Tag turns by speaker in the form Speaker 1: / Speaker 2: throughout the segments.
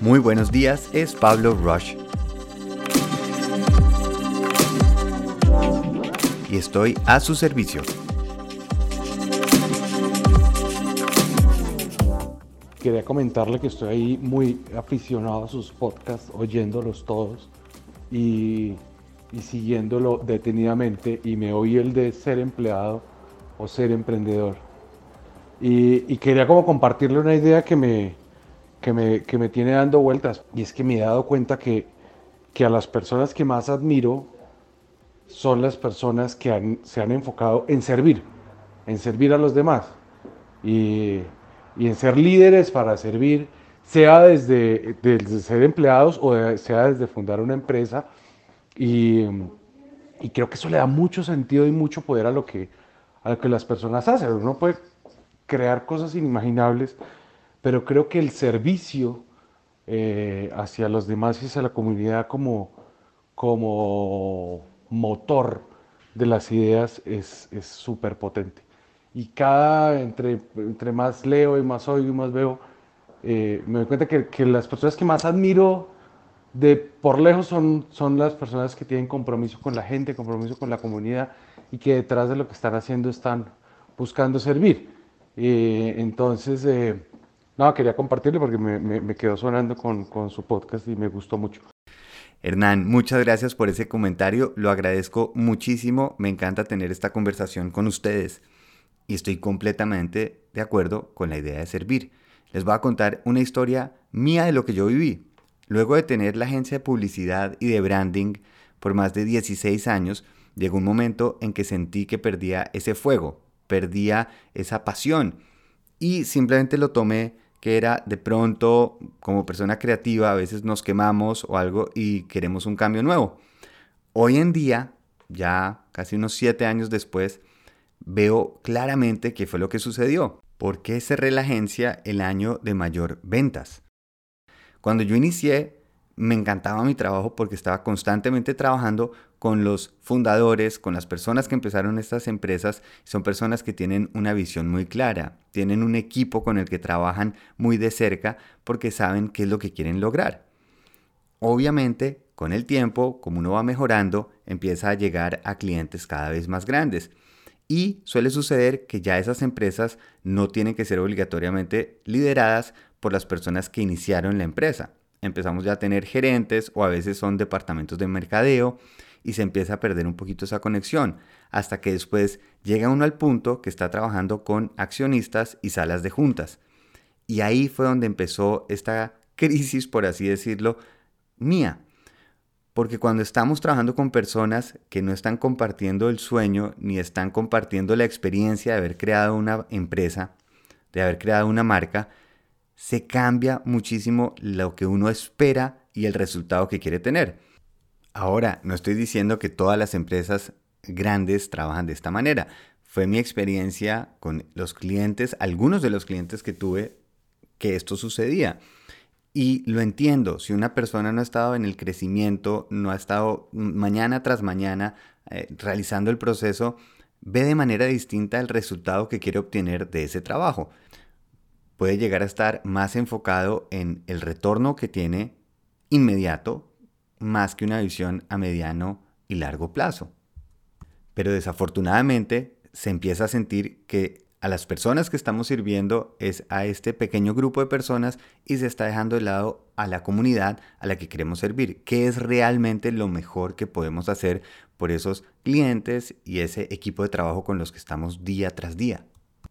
Speaker 1: Muy buenos días, es Pablo Rush. Y estoy a su servicio.
Speaker 2: Quería comentarle que estoy ahí muy aficionado a sus podcasts, oyéndolos todos y, siguiéndolo detenidamente. Y me oí el de ser empleado o ser emprendedor. Y, y quería como compartirle una idea que me, que me, que me tiene dando vueltas. Y es que me he dado cuenta que, que a las personas que más admiro son las personas que se han enfocado en servir, en servir a los demás. Y, y en ser líderes para servir, sea desde, desde ser empleados o sea desde fundar una empresa. Y, y, creo que eso le da mucho sentido y mucho poder a lo que, a lo que las personas hacen. Uno puede crear cosas inimaginables pero creo que el servicio eh, hacia los demás y hacia la comunidad como, como motor de las ideas es súper potente. Y cada, entre, entre más leo y más oigo y más veo, eh, me doy cuenta que, que, las personas que más admiro de por lejos son, son las personas que tienen compromiso con la gente, compromiso con la comunidad y que detrás de lo que están haciendo están buscando servir. Eh, entonces, no, quería compartirlo porque me, quedó sonando con, con su podcast y me gustó mucho.
Speaker 1: Hernán, muchas gracias por ese comentario, lo agradezco muchísimo, me encanta tener esta conversación con ustedes y estoy completamente de acuerdo con la idea de servir. Les voy a contar una historia mía de lo que yo viví. Luego de tener la agencia de publicidad y de branding por más de 16 años, llegó un momento en que sentí que perdía ese fuego, perdía esa pasión y simplemente lo tomé que era de pronto como persona creativa a veces nos quemamos o algo y queremos un cambio nuevo. Hoy en día, ya casi unos siete años después, veo claramente qué fue lo que sucedió. ¿Por qué cerré la agencia el año de mayor ventas? Cuando yo inicié, me encantaba mi trabajo porque estaba constantemente trabajando con los fundadores, con las personas que empezaron estas empresas. Son personas que tienen una visión muy clara, tienen un equipo con el que trabajan muy de cerca porque saben qué es lo que quieren lograr. Obviamente, con el tiempo, como uno va mejorando, empieza a llegar a clientes cada vez más grandes. Y suele suceder que ya esas empresas no tienen que ser obligatoriamente lideradas por las personas que iniciaron la empresa empezamos ya a tener gerentes o a veces son departamentos de mercadeo y se empieza a perder un poquito esa conexión hasta que después llega uno al punto que está trabajando con accionistas y salas de juntas. Y ahí fue donde empezó esta crisis, por así decirlo, mía. Porque cuando estamos trabajando con personas que no están compartiendo el sueño ni están compartiendo la experiencia de haber creado una empresa, de haber creado una marca, se cambia muchísimo lo que uno espera y el resultado que quiere tener. Ahora, no estoy diciendo que todas las empresas grandes trabajan de esta manera. Fue mi experiencia con los clientes, algunos de los clientes que tuve, que esto sucedía. Y lo entiendo, si una persona no ha estado en el crecimiento, no ha estado mañana tras mañana eh, realizando el proceso, ve de manera distinta el resultado que quiere obtener de ese trabajo puede llegar a estar más enfocado en el retorno que tiene inmediato más que una visión a mediano y largo plazo. Pero desafortunadamente se empieza a sentir que a las personas que estamos sirviendo es a este pequeño grupo de personas y se está dejando de lado a la comunidad a la que queremos servir, que es realmente lo mejor que podemos hacer por esos clientes y ese equipo de trabajo con los que estamos día tras día.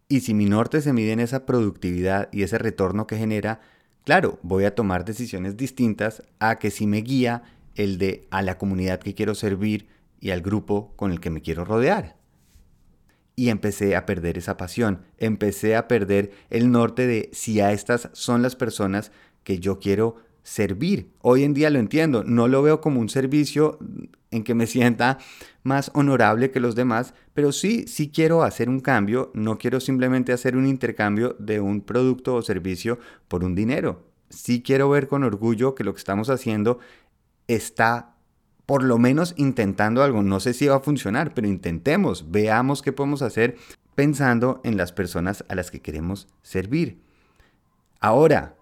Speaker 1: Y si mi norte se mide en esa productividad y ese retorno que genera, claro, voy a tomar decisiones distintas a que si me guía el de a la comunidad que quiero servir y al grupo con el que me quiero rodear. Y empecé a perder esa pasión, empecé a perder el norte de si a estas son las personas que yo quiero servir. Hoy en día lo entiendo, no lo veo como un servicio en que me sienta más honorable que los demás, pero sí, sí quiero hacer un cambio, no quiero simplemente hacer un intercambio de un producto o servicio por un dinero. Sí quiero ver con orgullo que lo que estamos haciendo está por lo menos intentando algo. No sé si va a funcionar, pero intentemos, veamos qué podemos hacer pensando en las personas a las que queremos servir. Ahora,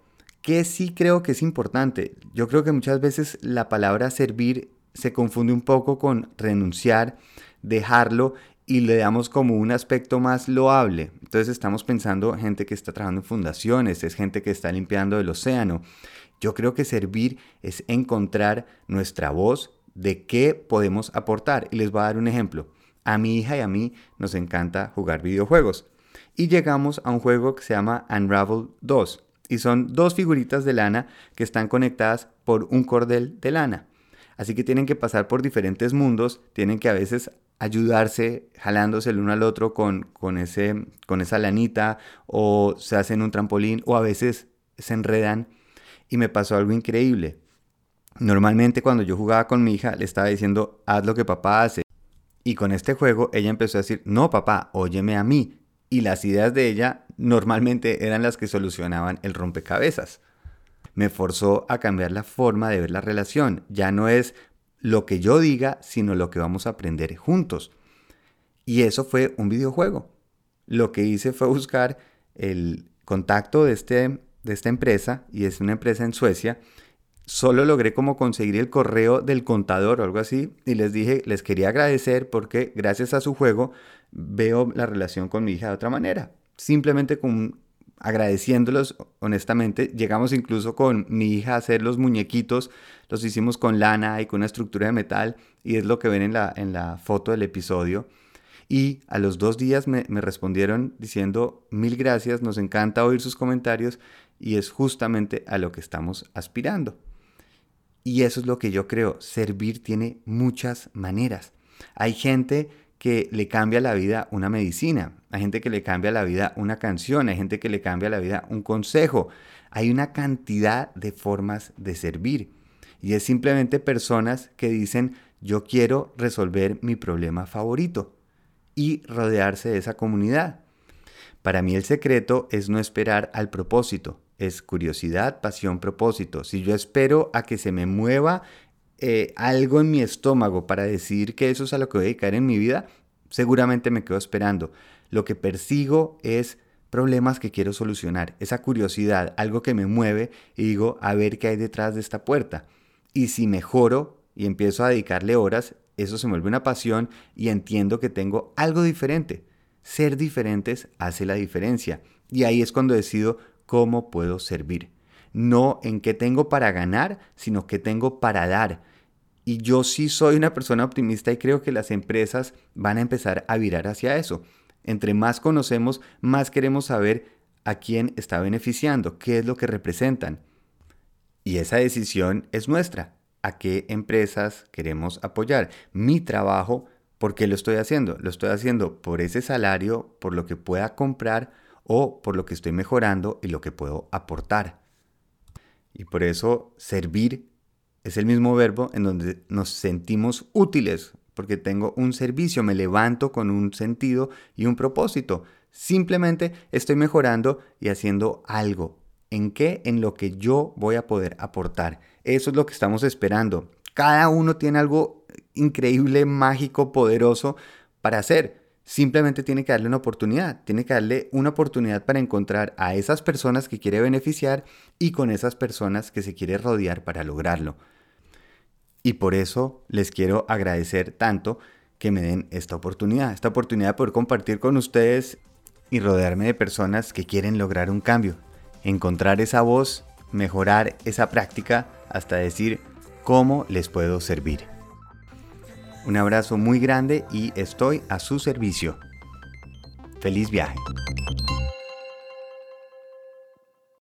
Speaker 1: ¿Qué sí creo que es importante? Yo creo que muchas veces la palabra servir se confunde un poco con renunciar, dejarlo y le damos como un aspecto más loable. Entonces estamos pensando gente que está trabajando en fundaciones, es gente que está limpiando el océano. Yo creo que servir es encontrar nuestra voz de qué podemos aportar. Y les voy a dar un ejemplo. A mi hija y a mí nos encanta jugar videojuegos. Y llegamos a un juego que se llama Unravel 2. Y son dos figuritas de lana que están conectadas por un cordel de lana. Así que tienen que pasar por diferentes mundos, tienen que a veces ayudarse jalándose el uno al otro con, con, ese, con esa lanita o se hacen un trampolín o a veces se enredan. Y me pasó algo increíble. Normalmente cuando yo jugaba con mi hija le estaba diciendo, haz lo que papá hace. Y con este juego ella empezó a decir, no papá, óyeme a mí. Y las ideas de ella normalmente eran las que solucionaban el rompecabezas. Me forzó a cambiar la forma de ver la relación. Ya no es lo que yo diga, sino lo que vamos a aprender juntos. Y eso fue un videojuego. Lo que hice fue buscar el contacto de, este, de esta empresa, y es una empresa en Suecia. Solo logré como conseguir el correo del contador o algo así, y les dije, les quería agradecer porque gracias a su juego veo la relación con mi hija de otra manera. Simplemente con agradeciéndolos honestamente. Llegamos incluso con mi hija a hacer los muñequitos, los hicimos con lana y con una estructura de metal y es lo que ven en la, en la foto del episodio. Y a los dos días me, respondieron diciendo mil gracias, nos encanta oír sus comentarios y es justamente a lo que estamos aspirando. Y eso es lo que yo creo, servir tiene muchas maneras. Hay gente que le cambia la vida una medicina, hay gente que le cambia la vida una canción, hay gente que le cambia la vida un consejo. Hay una cantidad de formas de servir. Y es simplemente personas que dicen, yo quiero resolver mi problema favorito y rodearse de esa comunidad. Para mí el secreto es no esperar al propósito, es curiosidad, pasión, propósito. Si yo espero a que se me mueva eh, algo en mi estómago para decidir que eso es a lo que voy a dedicar en mi vida, seguramente me quedo esperando. Lo que persigo es problemas que quiero solucionar, esa curiosidad, algo que me mueve y digo, a ver qué hay detrás de esta puerta. Y si mejoro y empiezo a dedicarle horas, eso se me vuelve una pasión y entiendo que tengo algo diferente. Ser diferentes hace la diferencia. Y ahí es cuando decido cómo puedo servir no en qué tengo para ganar, sino qué tengo para dar. Y yo sí soy una persona optimista y creo que las empresas van a empezar a virar hacia eso. Entre más conocemos, más queremos saber a quién está beneficiando, qué es lo que representan. Y esa decisión es nuestra. ¿A qué empresas queremos apoyar? Mi trabajo, ¿por qué lo estoy haciendo? Lo estoy haciendo por ese salario, por lo que pueda comprar o por lo que estoy mejorando y lo que puedo aportar. Y por eso servir es el mismo verbo en donde nos sentimos útiles, porque tengo un servicio, me levanto con un sentido y un propósito. Simplemente estoy mejorando y haciendo algo. ¿En qué? En lo que yo voy a poder aportar. Eso es lo que estamos esperando. Cada uno tiene algo increíble, mágico, poderoso para hacer. Simplemente tiene que darle una oportunidad, tiene que darle una oportunidad para encontrar a esas personas que quiere beneficiar y con esas personas que se quiere rodear para lograrlo. Y por eso les quiero agradecer tanto que me den esta oportunidad, esta oportunidad de poder compartir con ustedes y rodearme de personas que quieren lograr un cambio, encontrar esa voz, mejorar esa práctica hasta decir cómo les puedo servir. Un abrazo muy grande y estoy a su servicio. Feliz viaje.